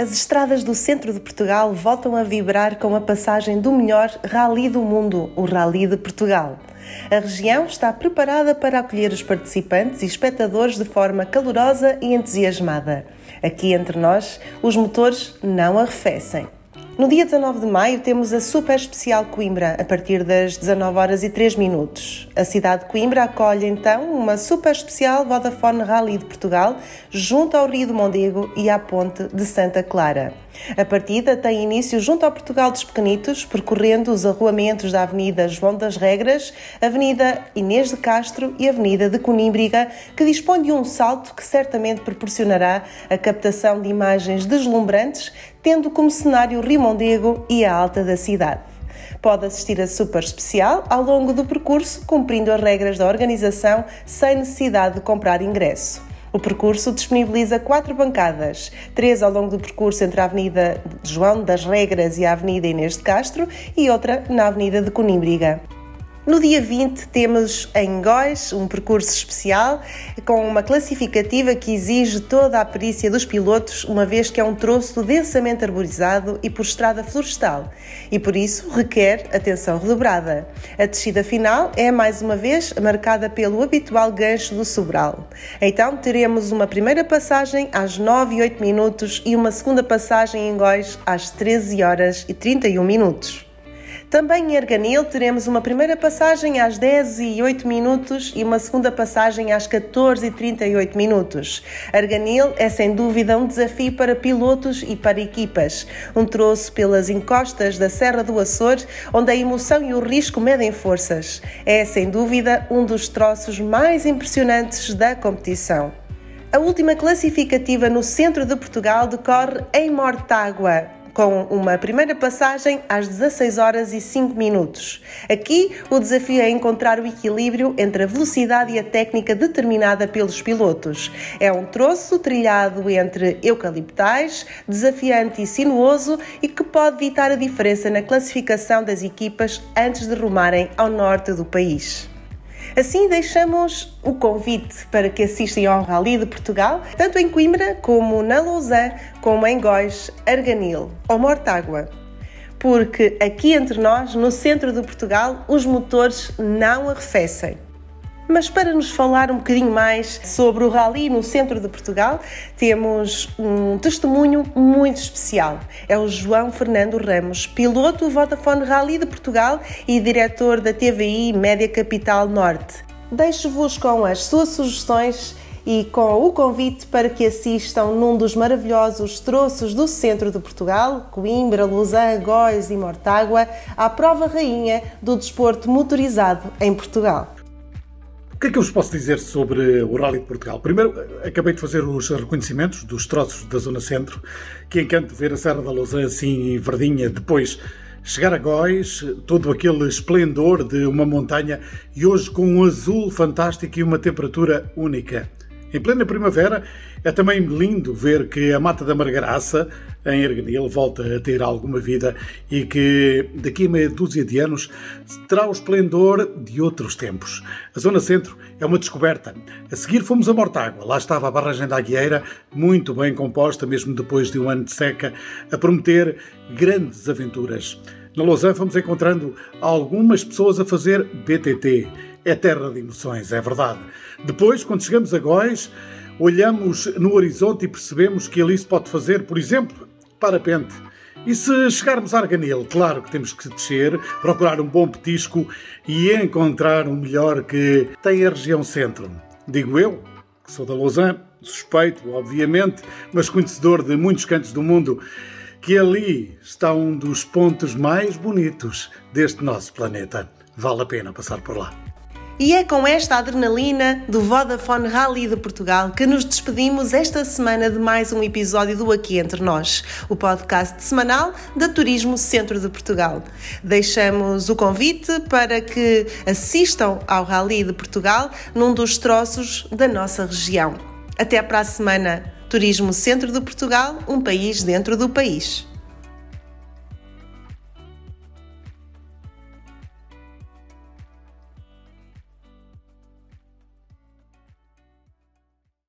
As estradas do centro de Portugal voltam a vibrar com a passagem do melhor rally do mundo, o Rally de Portugal. A região está preparada para acolher os participantes e espectadores de forma calorosa e entusiasmada. Aqui entre nós, os motores não arrefecem. No dia 19 de maio temos a Super Especial Coimbra, a partir das 19 horas e 3 minutos. A cidade de Coimbra acolhe então uma Super Especial Vodafone Rally de Portugal, junto ao Rio do Mondego e à Ponte de Santa Clara. A partida tem início junto ao Portugal dos Pequenitos, percorrendo os arruamentos da Avenida João das Regras, Avenida Inês de Castro e Avenida de Conímbriga, que dispõe de um salto que certamente proporcionará a captação de imagens deslumbrantes, tendo como cenário Rio Mondego e a alta da cidade. Pode assistir a super especial ao longo do percurso, cumprindo as regras da organização, sem necessidade de comprar ingresso. O percurso disponibiliza quatro bancadas, três ao longo do percurso entre a Avenida João das Regras e a Avenida Inês de Castro e outra na Avenida de Conímbriga. No dia 20 temos em Góis um percurso especial com uma classificativa que exige toda a perícia dos pilotos, uma vez que é um troço densamente arborizado e por estrada florestal, e por isso requer atenção redobrada. A descida final é mais uma vez marcada pelo habitual gancho do Sobral. Então teremos uma primeira passagem às 9 e 8 minutos e uma segunda passagem em Góis às 13 horas e 31 minutos. Também em Arganil teremos uma primeira passagem às 10 e 8 minutos e uma segunda passagem às 14 e 38 minutos. Arganil é sem dúvida um desafio para pilotos e para equipas. Um troço pelas encostas da Serra do Açor, onde a emoção e o risco medem forças. É sem dúvida um dos troços mais impressionantes da competição. A última classificativa no centro de Portugal decorre em Mortágua, com uma primeira passagem às 16 horas e 5 minutos. Aqui, o desafio é encontrar o equilíbrio entre a velocidade e a técnica determinada pelos pilotos. É um troço trilhado entre eucaliptais, desafiante e sinuoso e que pode ditar a diferença na classificação das equipas antes de rumarem ao norte do país. Assim, deixamos o convite para que assistam ao Rally de Portugal, tanto em Coimbra como na Lausanne, como em Góis, Arganil ou Mortágua. Porque aqui entre nós, no centro de Portugal, os motores não arrefecem. Mas para nos falar um bocadinho mais sobre o Rally no centro de Portugal, temos um testemunho muito especial. É o João Fernando Ramos, piloto do Vodafone Rally de Portugal e diretor da TVI Média Capital Norte. Deixo-vos com as suas sugestões e com o convite para que assistam num dos maravilhosos troços do centro de Portugal, Coimbra, Lausanne, Góis e Mortágua, à prova rainha do desporto motorizado em Portugal. O que é que eu vos posso dizer sobre o Rally de Portugal? Primeiro, acabei de fazer os reconhecimentos dos troços da Zona Centro, que encanto ver a Serra da Lousã assim verdinha, depois chegar a Góis, todo aquele esplendor de uma montanha e hoje com um azul fantástico e uma temperatura única. Em plena primavera, é também lindo ver que a Mata da Margaraça, em Erganil, volta a ter alguma vida e que daqui a meia dúzia de anos terá o esplendor de outros tempos. A Zona Centro é uma descoberta. A seguir fomos a Mortágua. Lá estava a barragem da Aguieira, muito bem composta, mesmo depois de um ano de seca, a prometer grandes aventuras. Na Lausanne fomos encontrando algumas pessoas a fazer BTT é terra de emoções, é verdade. Depois, quando chegamos a Góis, olhamos no horizonte e percebemos que ali se pode fazer, por exemplo, parapente. E se chegarmos a Arganil, claro que temos que descer, procurar um bom petisco e encontrar o melhor que tem a região centro. Digo eu, que sou da Lausanne, suspeito, obviamente, mas conhecedor de muitos cantos do mundo, que ali está um dos pontos mais bonitos deste nosso planeta. Vale a pena passar por lá. E é com esta adrenalina do Vodafone Rally de Portugal que nos despedimos esta semana de mais um episódio do Aqui Entre Nós, o podcast semanal da Turismo Centro de Portugal. Deixamos o convite para que assistam ao Rally de Portugal num dos troços da nossa região. Até para a semana. Turismo Centro de Portugal, um país dentro do país.